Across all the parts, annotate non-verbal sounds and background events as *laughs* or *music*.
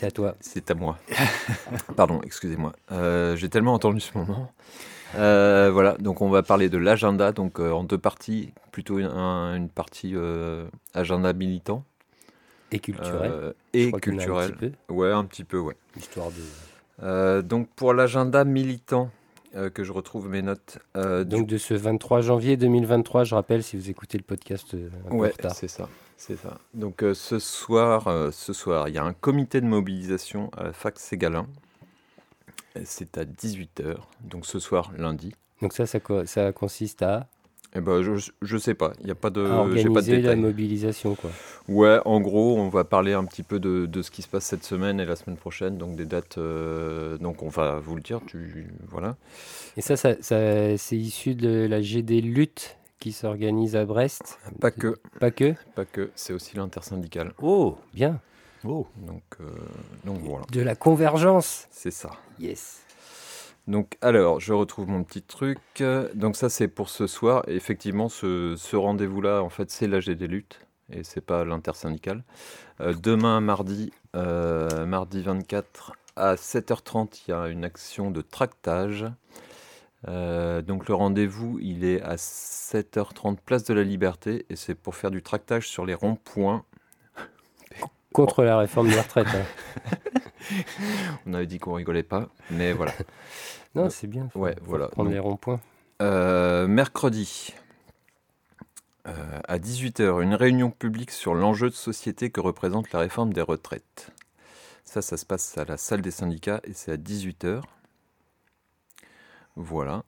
C'est à toi. c'est à moi. *laughs* Pardon, excusez-moi. Euh, J'ai tellement entendu ce moment. Euh, voilà, donc on va parler de l'agenda, donc euh, en deux parties, plutôt une, un- une partie agenda militant Et culturel. et un culturel. petit peu, Ouais, un petit peu, ouais. histoire de... Donc pour l'agenda militant, euh, que je retrouve mes notes. euh, du Donc de ce 23 janvier 2023, je rappelle, si vous écoutez le podcast euh, un Ouais, c'est ça, c'est ça. Donc euh, ce soir, euh, ce soir, il y a un comité de mobilisation à la fac Ségalin. C'est à 18h, donc ce soir, lundi. Donc ça, ça, co- ça consiste à, Et ben, je, je sais pas, il n'y a pas de, j'ai pas de organiser la mobilisation. Quoi. Ouais, en gros, on va parler un petit peu de, de ce qui se passe cette semaine et la semaine prochaine, donc des dates. euh, donc on va vous le dire, tu voilà. Et ça, ça, ça- c'est issu de la GD Lutte qui s'organise à Brest. Pas que, Pas que pas que, c'est aussi l'intersyndical. Oh, bien. Donc, euh, donc voilà, De la convergence. c'est ça. Yes. Donc, alors, je retrouve mon petit truc. Donc, ça, c'est pour ce soir. Et effectivement, ce, ce rendez-vous-là, en fait, c'est l'AG des luttes et c'est pas l'intersyndical. Euh, demain, mardi, euh, mardi 24, à 7h30, il y a une action de tractage. Euh, donc, le rendez-vous, il est à 7h30, place de la Liberté, et c'est pour faire du tractage sur les ronds-points. *laughs* Contre la réforme des retraites. hein. *laughs* On avait dit qu'on rigolait pas, mais voilà. *laughs* Non, c'est bien. ouais, voilà. Prendre Donc, les ronds-points. Euh, mercredi, euh, à 18h, une réunion publique sur l'enjeu de société que représente la réforme des retraites. Ça, ça se passe à la salle des syndicats et c'est à 18h. Voilà.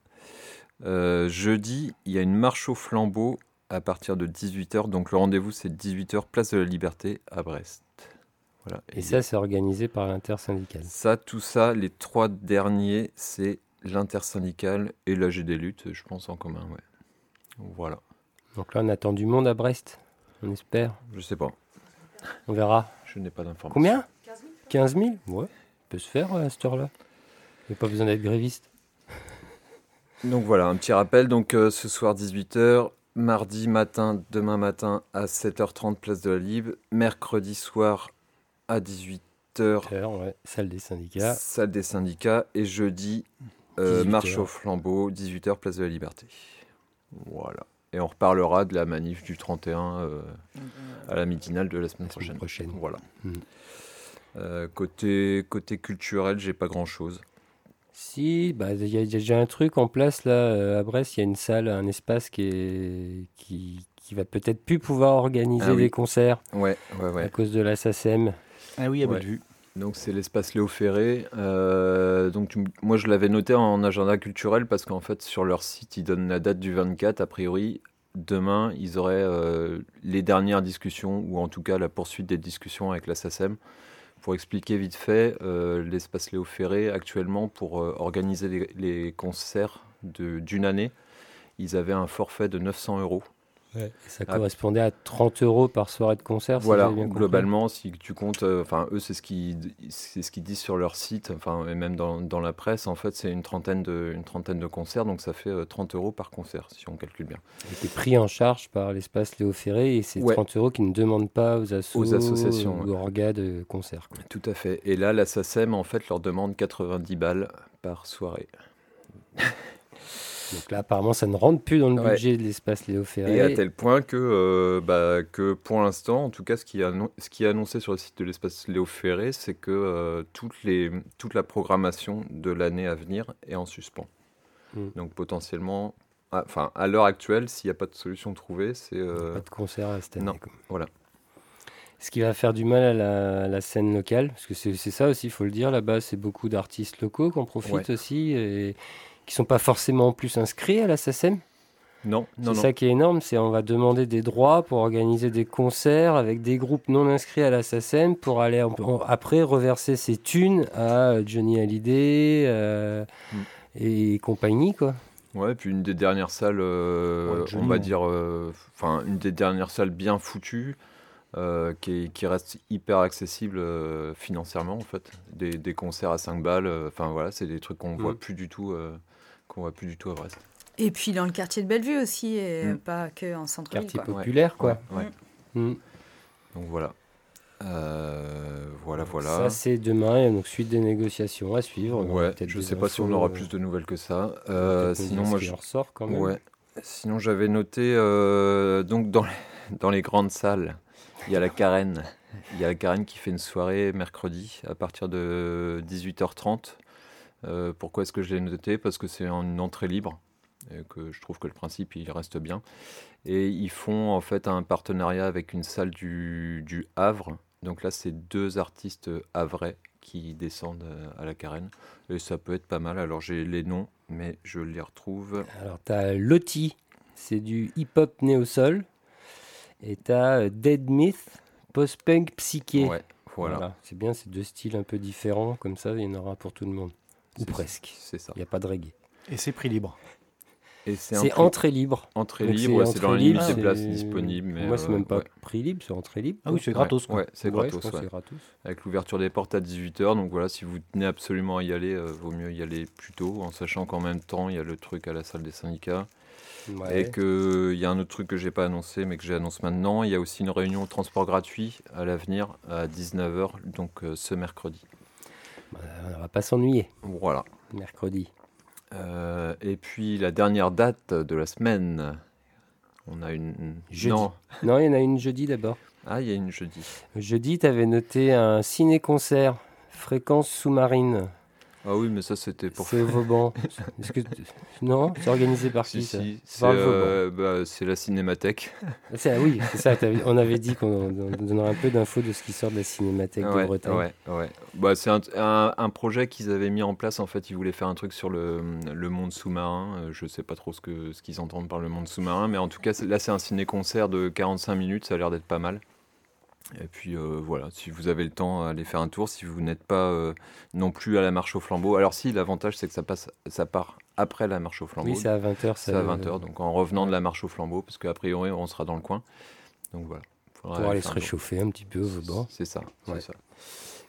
Euh, jeudi, il y a une marche au flambeau à partir de 18h. Donc le rendez-vous, c'est 18h, place de la Liberté à Brest. Voilà. Et ça, c'est organisé par l'intersyndical. Ça, tout ça, les trois derniers, c'est l'intersyndical et l'AG des luttes, je pense en commun, ouais. Voilà. Donc là, on attend du monde à Brest. On espère. Je sais pas, On verra. je n'ai pas d'informations. Combien? 15 000 Ouais. Peut se faire euh, à cette heure-là. Il n'y a pas besoin d'être gréviste. Donc voilà, un petit rappel. Donc euh, ce soir 18h, mardi matin, demain matin à 7h30 place de la Libre, mercredi soir à 18h Heure, ouais. Salle des syndicats. salle des syndicats et jeudi euh, 18 marche au flambeau 18h place de la Liberté. Voilà. Et on reparlera de la manif du 31 euh, à la midinale de la semaine La semaine prochaine. prochaine. Voilà. Mm. Euh, côté, côté culturel, j'ai pas grand chose. Si, bah, il y a déjà un truc en place là euh, à Brest. Il y a une salle, un espace qui, est, qui, qui va peut-être plus pouvoir organiser Ah oui. des concerts Ouais, ouais, à cause de la SACEM. Ah oui, à Ouais. Bellevue. Donc c'est l'espace Léo Ferré. Euh, donc tu moi je l'avais noté en agenda culturel parce qu'en fait sur leur site ils donnent la date du 24. A priori demain ils auraient euh, les dernières discussions ou en tout cas la poursuite des discussions avec la SACEM. Pour expliquer vite fait, euh, l'espace Léo Ferré actuellement pour euh, organiser les, les concerts d'une année, ils avaient un forfait de 900 euros. Ça Ah. correspondait à 30 euros par soirée de concert. Voilà, bien globalement, si tu comptes, euh, enfin eux, c'est ce qu'ils, c'est ce qu'ils disent sur leur site, enfin et même dans, dans la presse, en fait, c'est une trentaine de, une trentaine de concerts, donc ça fait euh, 30 euros par concert, si on calcule bien. été pris en charge par l'espace Léo Ferré et c'est Ouais. 30 euros qui ne demandent pas aux, assos, Aux associations, ou aux orgas de concert. quoi. Tout à fait. Et là, la SACEM, en fait, leur demande 90 balles par soirée. Donc là, apparemment, ça ne rentre plus dans le Ouais. budget de l'espace Léo Ferré. Et à tel point que, euh, bah, que pour l'instant, en tout cas, ce qui, est ce qui est annoncé sur le site de l'espace Léo Ferré, c'est que euh, toutes les, toute la programmation de l'année à venir est en suspens. Mm. Donc potentiellement, ah, enfin, à l'heure actuelle, s'il n'y a pas de solution trouvée, c'est... euh, Pas de concert à cette année. non, quoi. voilà. Ce qui va faire du mal à la, scène locale, parce que c'est ça aussi, il faut le dire, là-bas, c'est beaucoup d'artistes locaux qu'on profite aussi, et qui sont pas forcément plus inscrits à la SACEM. Non, non, C'est ça qui est énorme, c'est on va demander des droits pour organiser des concerts avec des groupes non inscrits à la SACEM pour aller après reverser ces thunes à Johnny Hallyday euh, mm. et compagnie, quoi. Ouais, puis une des dernières salles, euh, on va dire, euh, enfin une des dernières salles bien foutues, euh, qui, qui, reste hyper accessible financièrement en fait. Des, des, concerts à 5 balles, enfin voilà, c'est des trucs qu'on voit mm. plus du tout, qu'on voit plus du tout à Brest. Et puis dans le quartier de Bellevue aussi, et mm. pas que en centre-ville. Quartier populaire, quoi. Ouais. Donc voilà. Euh, voilà, voilà. Ça, c'est demain. Il y a donc suite des négociations à suivre. Ouais, je ne sais pas si on aura plus de nouvelles que ça. Euh, sinon, moi, je ressors quand même. Ouais. Sinon, j'avais noté euh, donc dans les, dans les grandes salles, il y a la Carène. Il y a la Carène qui fait une soirée mercredi à partir de 18h30. Pourquoi est-ce que je l'ai noté? Parce que c'est une entrée libre et que je trouve que le principe il reste bien. Et ils font en fait un partenariat avec une salle du, du Havre donc là, c'est deux artistes havrais qui descendent euh, à la carène. Et ça peut être pas mal. Alors j'ai les noms, mais je les retrouve. Alors tu as c'est du hip-hop néo-sol. Et tu as euh, Dead Myth, post-punk psyché. Ouais, voilà. C'est bien, c'est deux styles un peu différents. Comme ça, il y en aura pour tout le monde. Ou presque. C'est ça. Il n'y a pas de reggae. Et c'est prix libre. C'est entrée libre. Entrée libre, c'est dans la limite des places disponibles. Moi, c'est même pas prix libre, c'est entrée libre. Ah oui, c'est gratos. Ouais, c'est gratos. Avec l'ouverture des portes à 18h. Donc voilà, si vous tenez absolument à y aller, euh, vaut mieux y aller plus tôt, en sachant qu'en même temps, il y a le truc à la salle des syndicats. Et qu'il y a un autre truc que j'ai pas annoncé, mais que j'annonce maintenant. Il y a aussi une réunion au transport gratuit à l'avenir à 19h, donc euh, ce mercredi. Bah, on va pas s'ennuyer. Voilà. Mercredi. Euh, et puis la dernière date de la semaine, on a une. Jeudi. Non. non, il y en a une jeudi d'abord. Ah, il y a une jeudi. Jeudi, tu avais noté un ciné-concert, fréquence sous-marine. Ah oui, mais ça c'était pour. C'est Vauban. *laughs* que non, c'est organisé par qui si, euh, bah, C'est la Cinémathèque. Ah, oui, c'est ça. On avait dit qu'on donnerait un peu d'infos de ce qui sort de la Cinémathèque de Bretagne. Ouais, ouais. Bah, c'est un, un, projet qu'ils avaient mis en place. En fait, ils voulaient faire un truc sur le, le monde sous-marin. Euh, je sais pas trop ce qu'ils ce qu'ils entendent par le monde sous-marin, mais en tout cas, là, c'est un ciné-concert de 45 minutes. Ça a l'air d'être pas mal. Et puis euh, voilà, si vous avez le temps, allez faire un tour. Si vous n'êtes pas euh, non plus à la marche au flambeau. Alors si, l'avantage c'est que ça, passe, ça part après la marche au flambeau. Oui, c'est à 20h. C'est à 20h, donc en revenant de la marche au flambeau, parce qu'a priori on sera dans le coin. Donc voilà. Pour aller se réchauffer un petit peu au bord. C'est ça, ça.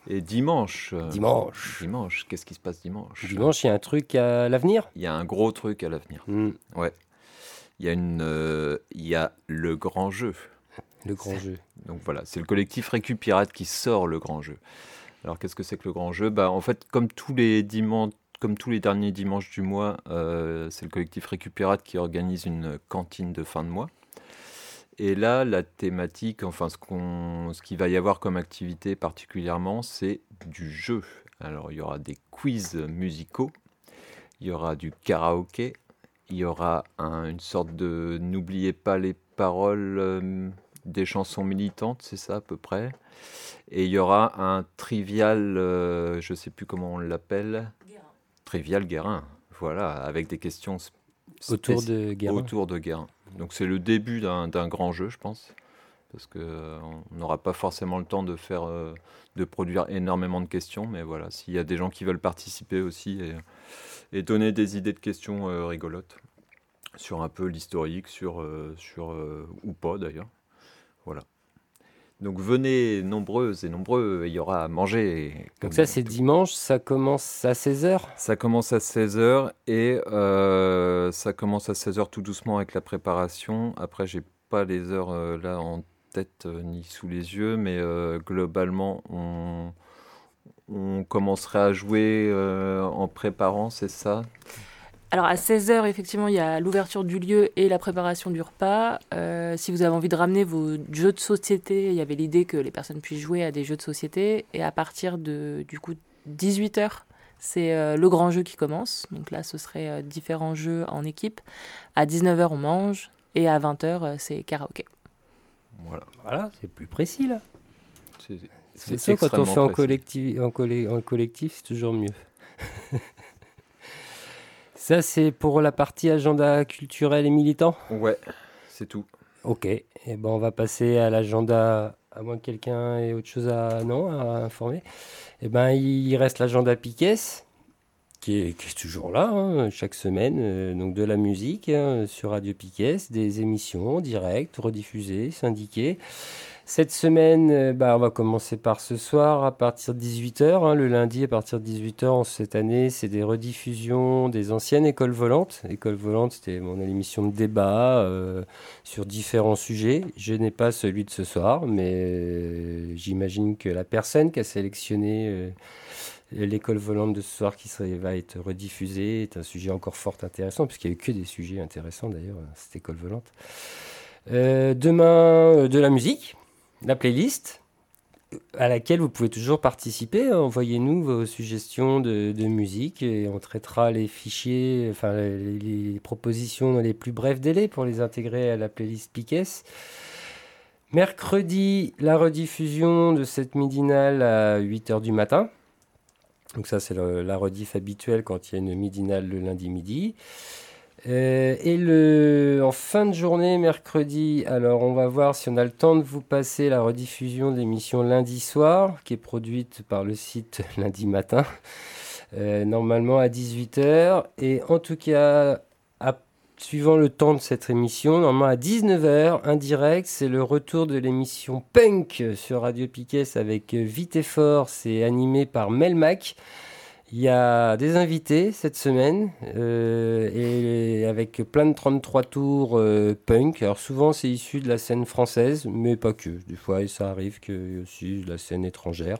Et dimanche. Euh, dimanche. Dimanche, qu'est-ce qui se passe dimanche? Dimanche, il y a un truc à l'avenir? Il y a un gros truc à l'avenir. Hmm. Ouais. Il y, a une, il y a le grand jeu. Le grand jeu. Donc voilà, c'est le collectif Récupirate qui sort le grand jeu. Alors qu'est-ce que c'est que le grand jeu? Bah, En fait, comme tous les dimanches, comme tous les derniers dimanches du mois, euh, c'est le collectif Récupirate qui organise une cantine de fin de mois. Et là, la thématique, enfin ce, qu'on, ce qu'il va y avoir comme activité particulièrement, c'est du jeu. Alors il y aura des quiz musicaux, il y aura du karaoké, il y aura une sorte de n'oubliez pas les paroles euh, des chansons militantes, c'est ça à peu près. Et il y aura un trivial, euh, je ne sais plus comment on l'appelle. Trivial Guérin, voilà, avec des questions autour de Guérin. Autour de Guérin. Donc c'est le début d'un grand jeu, je pense, parce qu'on euh, n'aura pas forcément le temps de faire, euh, de produire énormément de questions, mais voilà, s'il y a des gens qui veulent participer aussi et, et donner des idées de questions rigolotes sur un peu l'historique, sur, sur ou pas d'ailleurs. Voilà. Donc venez nombreuses et nombreux, il y aura à manger. Donc ça c'est dimanche, ça commence à 16h Ça commence à 16h et euh, ça commence à 16h tout doucement avec la préparation. Après j'ai pas les heures euh, là en tête euh, ni sous les yeux, mais globalement on, on commencerait à jouer en préparant, c'est ça? Alors à 16h, effectivement, il y a l'ouverture du lieu et la préparation du repas. Euh, si vous avez envie de ramener vos jeux de société, il y avait l'idée que les personnes puissent jouer à des jeux de société. Et à partir de du coup 18h, c'est euh, le grand jeu qui commence. Donc là, ce serait euh, différents jeux en équipe. À 19h, on mange. Et à 20h, c'est karaoké. Voilà, voilà c'est plus précis là. C'est ça, quand on fait en collectif, en, en collectif c'est toujours mieux. *laughs* ça, c'est pour la partie agenda culturel et militant Ouais, c'est tout. Ok, et eh ben on va passer à l'agenda, à moins que quelqu'un ait autre chose à, non, à informer. Et eh ben il reste l'agenda Piquet, qui est, toujours là, hein, chaque semaine. Euh, donc de la musique hein, sur Radio Piquet, des émissions directes, rediffusées, syndiquées. Cette semaine, euh, bah, on va commencer par ce soir à partir de 18h. Hein, le lundi à partir de 18h cette année, c'est des rediffusions des anciennes écoles volantes. École volante, c'était mon émission de débat euh, sur différents sujets. Je n'ai pas celui de ce soir, mais j'imagine que la personne qui a sélectionné l'école volante de ce soir qui va être rediffusée est un sujet encore fort intéressant, puisqu'il n'y a eu que des sujets intéressants d'ailleurs, cette école volante. Euh, demain, euh, de la musique, la playlist, à laquelle vous pouvez toujours participer. Envoyez-nous vos suggestions de, musique et on traitera les fichiers, enfin les, propositions dans les plus brefs délais pour les intégrer à la playlist Piquet. Mercredi, la rediffusion de cette midinale à 8h du matin. Donc ça, c'est la rediff habituelle quand il y a une midinale le lundi midi. Euh, et le, en fin de journée, mercredi, alors on va voir si on a le temps de vous passer la rediffusion de l'émission lundi soir, qui est produite par le site *laughs* lundi matin, euh, normalement à 18h. Et en tout cas, suivant le temps de cette émission, normalement à 19h, indirect, c'est le retour de l'émission Punk sur Radio Piquet avec Vite et Fort. C'est animé par Melmac. Il y a des invités cette semaine euh, et avec plein de 33 tours euh, punk. Alors souvent c'est issu de la scène française, mais pas que. Des fois ça arrive que aussi de la scène étrangère.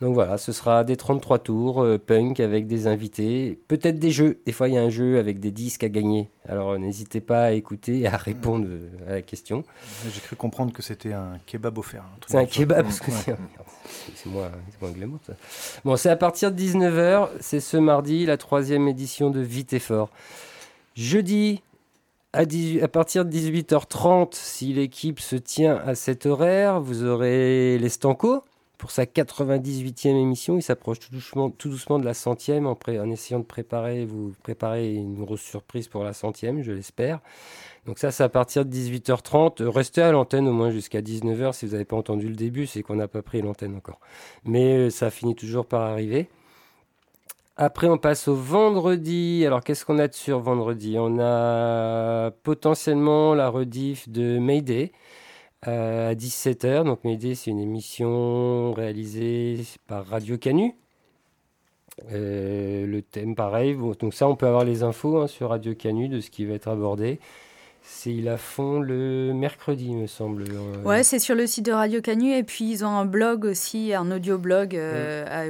Donc voilà, ce sera des 33 tours euh, punk avec des invités, peut-être des jeux. Des fois, il y a un jeu avec des disques à gagner. Alors n'hésitez pas à écouter et à répondre euh, à la question. J'ai cru comprendre que c'était un kebab offert. C'est un kebab parce que c'est moi, moi glamour ça. Bon, c'est à partir de 19h, c'est ce mardi, la troisième édition de Vite et Fort. Jeudi, à, à, partir de 18h30, si l'équipe se tient à cet horaire, vous aurez les Stanco pour sa 98e émission. Il s'approche tout doucement, tout doucement de la centième en, essayant de préparer, vous préparer une grosse surprise pour la centième, je l'espère. Donc ça, c'est à partir de 18h30. Restez à l'antenne au moins jusqu'à 19h. Si vous n'avez pas entendu le début, c'est qu'on n'a pas pris l'antenne encore. Mais euh, ça finit toujours par arriver. Après, on passe au vendredi. Alors, qu'est-ce qu'on a de sur vendredi? On a potentiellement la rediff de Mayday. Euh, à 17h. Donc Médée, c'est une émission réalisée par Radio Canu. Euh, le thème, pareil. donc ça, on peut avoir les infos hein, sur Radio Canu de ce qui va être abordé. C'est, ils la font le mercredi, me semble. Euh. Ouais, c'est sur le site de Radio Canu. Et puis, ils ont un blog aussi, un audio-blog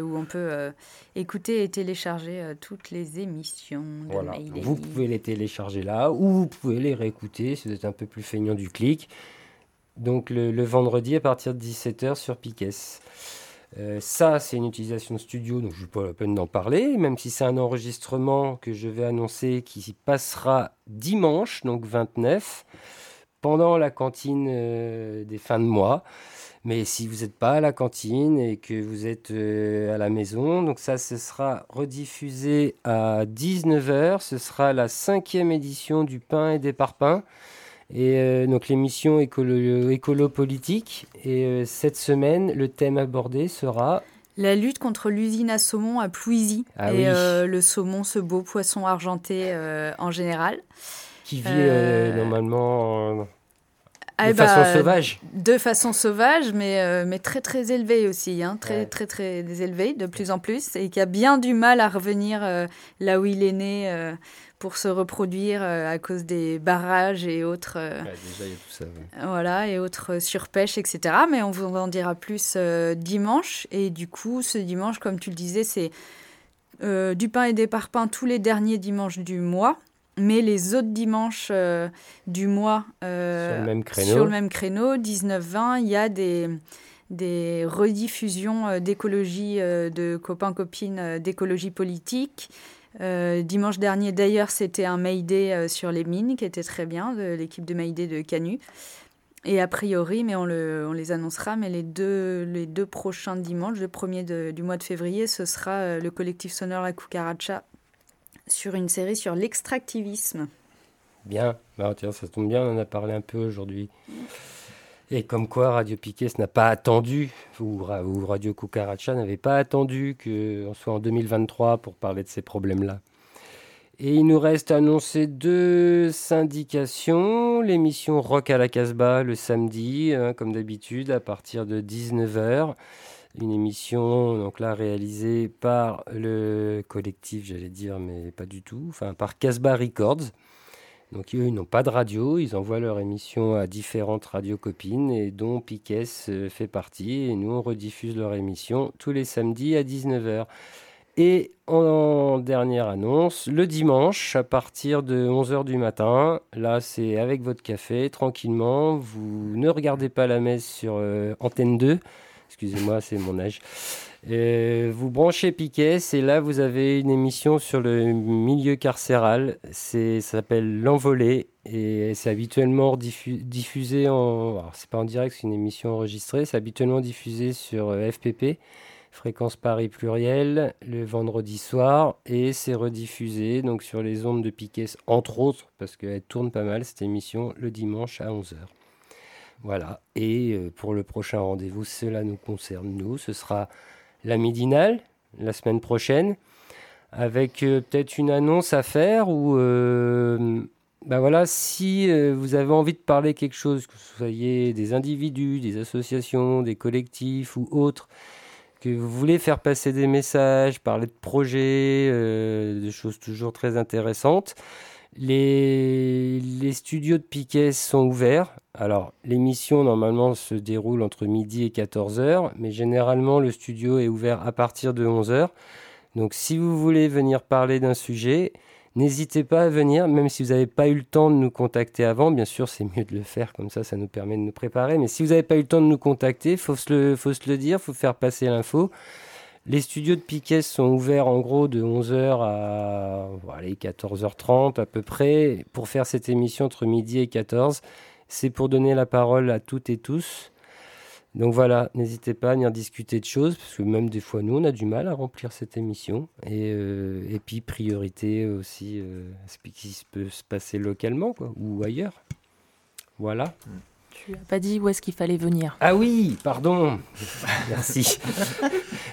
où on peut écouter et télécharger toutes les émissions. De voilà. Vous pouvez les télécharger là ou vous pouvez les réécouter si vous êtes un peu plus feignant du clic. Donc le, vendredi à partir de 17h sur Piquet. Euh, ça, c'est une utilisation de studio, donc je n'ai pas la peine d'en parler, même si c'est un enregistrement que je vais annoncer qui passera dimanche, donc 29, pendant la cantine euh, des fins de mois. Mais si vous n'êtes pas à la cantine et que vous êtes euh, à la maison, donc ça, ce sera rediffusé à 19h. Ce sera la cinquième édition du pain et des parpaings. Et euh, donc l'émission écolo, écolo, politique. Et euh, cette semaine, le thème abordé sera la lutte contre l'usine à saumon à Plouisy ah et euh, le saumon, ce beau poisson argenté en général. Qui vit normalement ah de façon bah, sauvage. De façon sauvage, mais, mais très très élevée aussi, hein, très, très très très élevé de plus en plus, et qui a bien du mal à revenir là où il est né pour se reproduire euh, à cause des barrages et autres. Euh, déjà, il y a tout ça. Voilà, et autres surpêches, etc. Mais on vous en dira plus euh, dimanche. Et du coup, ce dimanche, comme tu le disais, c'est du pain et des parpaings tous les derniers dimanches du mois. Mais les autres dimanches du mois, sur le même créneau, sur le même créneau 19-20, il y a des, des rediffusions d'écologie, de copains-copines d'écologie politique. Euh, dimanche dernier, d'ailleurs, c'était un Mayday euh, sur les mines qui était très bien, de l'équipe de Mayday de Canu. Et a priori, mais on, le, on les annoncera, mais les deux, les deux prochains dimanches, le premier du mois de février, ce sera euh, le collectif sonore La Cucaracha sur une série sur l'extractivisme. Bien, bah, tiens, ça tombe bien, on en a parlé un peu aujourd'hui. Et comme quoi Radio Piquet n'a pas attendu, ou, Radio Cucaracha n'avait pas attendu qu'on soit en 2023 pour parler de ces problèmes-là. Et il nous reste à annoncer deux syndications. L'émission Rock à la Casbah le samedi, hein, comme d'habitude, à partir de 19h. Une émission donc là réalisée par le collectif, j'allais dire, mais pas du tout, enfin par Casbah Records. Donc eux, ils n'ont pas de radio, ils envoient leur émission à différentes radios copines et dont Piquet euh, fait partie. Et nous, on rediffuse leur émission tous les samedis à 19h. Et en dernière annonce, le dimanche à partir de 11h du matin, là c'est avec votre café, tranquillement, vous ne regardez pas la messe sur euh, Antenne 2, excusez-moi c'est mon âge, vous branchez Piquet, c'est là vous avez une émission sur le milieu carcéral. Ça s'appelle L'Envolée et c'est habituellement diffusé en. c'est pas en direct, c'est une émission enregistrée. C'est habituellement diffusé sur euh, FPP, Fréquence Paris Pluriel, le vendredi soir et c'est rediffusé donc sur les ondes de Piquet, entre autres, parce qu'elle tourne pas mal cette émission le dimanche à 11h. Voilà. Et euh, pour le prochain rendez-vous, cela nous concerne nous. Ce sera la midinale la semaine prochaine, avec euh, peut-être une annonce à faire ou euh, bah voilà, si euh, vous avez envie de parler quelque chose, que ce soyez des individus, des associations, des collectifs ou autres, que vous voulez faire passer des messages, parler de projets, de choses toujours très intéressantes, les, studios de Piquet sont ouverts. Alors, l'émission normalement se déroule entre midi et 14h, mais généralement le studio est ouvert à partir de 11h. Donc, si vous voulez venir parler d'un sujet, n'hésitez pas à venir, même si vous n'avez pas eu le temps de nous contacter avant. Bien sûr, c'est mieux de le faire, comme ça, ça nous permet de nous préparer. Mais si vous n'avez pas eu le temps de nous contacter, il faut, faut se le dire, il faut faire passer l'info. Les studios de Piquet sont ouverts en gros de 11h à 14h30 à peu près pour faire cette émission entre midi et 14. C'est pour donner la parole à toutes et tous. Donc voilà, n'hésitez pas à venir discuter de choses, parce que même des fois, nous, on a du mal à remplir cette émission. Et, euh, puis, priorité aussi euh, ce qui peut se passer localement ou ailleurs. Voilà. Mm. Tu n'as pas dit où est-ce qu'il fallait venir. Ah oui, pardon. *laughs* Merci.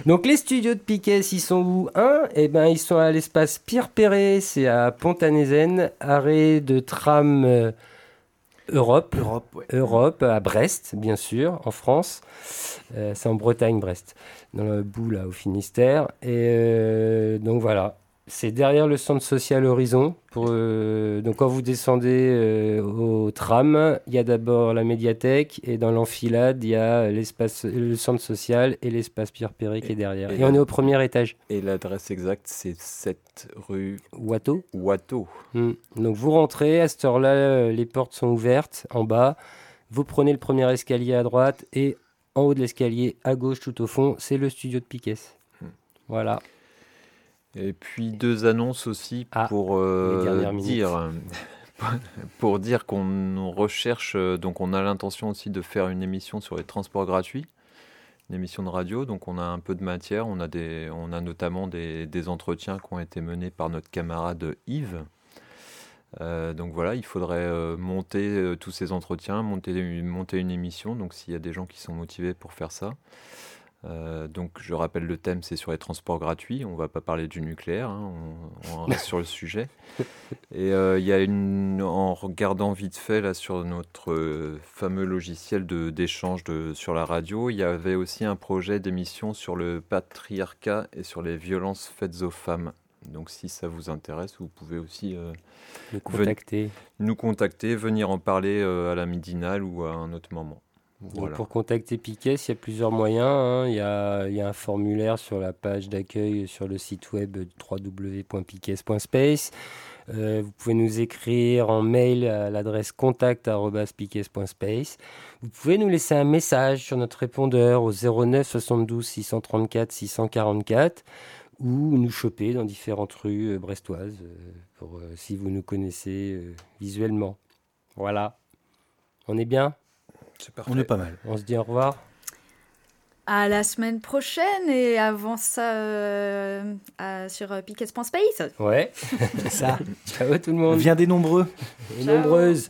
Donc les studios de Piquet, ils sont où? Un, eh ben, ils sont à l'espace Pierre Perret, c'est à pont arrêt de tram euh, Europe. Europe, Europe, à Brest, bien sûr, en France. Euh, c'est en Bretagne, Brest, dans le bout, là, au Finistère. Et euh, donc voilà, c'est derrière le centre social Horizon. Pour, euh, donc quand vous descendez euh, au tram, il y a d'abord la médiathèque et dans l'enfilade, il y a l'espace, le centre social et l'espace Pierre Perret qui est derrière. Et, on est au premier étage. Et l'adresse exacte, c'est 7 rue Watteau. Watteau. Hmm. Donc vous rentrez, à cette heure-là, euh, les portes sont ouvertes en bas. Vous prenez le premier escalier à droite et en haut de l'escalier, à gauche tout au fond, c'est le studio de Piquet. Hmm. Voilà. Et puis deux annonces aussi ah, pour euh, dire *laughs* pour dire qu'on recherche euh, donc on a l'intention aussi de faire une émission sur les transports gratuits, une émission de radio. Donc on a un peu de matière, on a des on a notamment des, des entretiens qui ont été menés par notre camarade Yves. Euh, donc voilà, il faudrait monter tous ces entretiens, monter, monter une émission. Donc s'il y a des gens qui sont motivés pour faire ça, euh, donc je rappelle le thème, c'est sur les transports gratuits. On va pas parler du nucléaire, hein, on, reste *laughs* sur le sujet. Et euh, il y a une, en regardant vite fait là sur notre euh, fameux logiciel de d'échange sur la radio, il y avait aussi un projet d'émission sur le patriarcat et sur les violences faites aux femmes. Donc si ça vous intéresse, vous pouvez aussi nous contacter. nous contacter, venir en parler à la midinale ou à un autre moment pour contacter Piquet, il y a plusieurs moyens. Hein. Il, y a, il, y a, un formulaire sur la page d'accueil sur le site web www.piquet.space. Euh, vous pouvez nous écrire en mail à l'adresse contact.piquet.space. Vous pouvez nous laisser un message sur notre répondeur au 09 72 634 644 ou nous choper dans différentes rues euh, brestoises euh, pour, si vous nous connaissez visuellement. Voilà. On est bien? C'est parfait. On est pas mal. On se dit au revoir. À la semaine prochaine et avant ça euh, à- sur euh, Piquet.space. Ouais, C'est *laughs* ça. ciao tout le monde. Viens des nombreux. Et Ciao. nombreuses.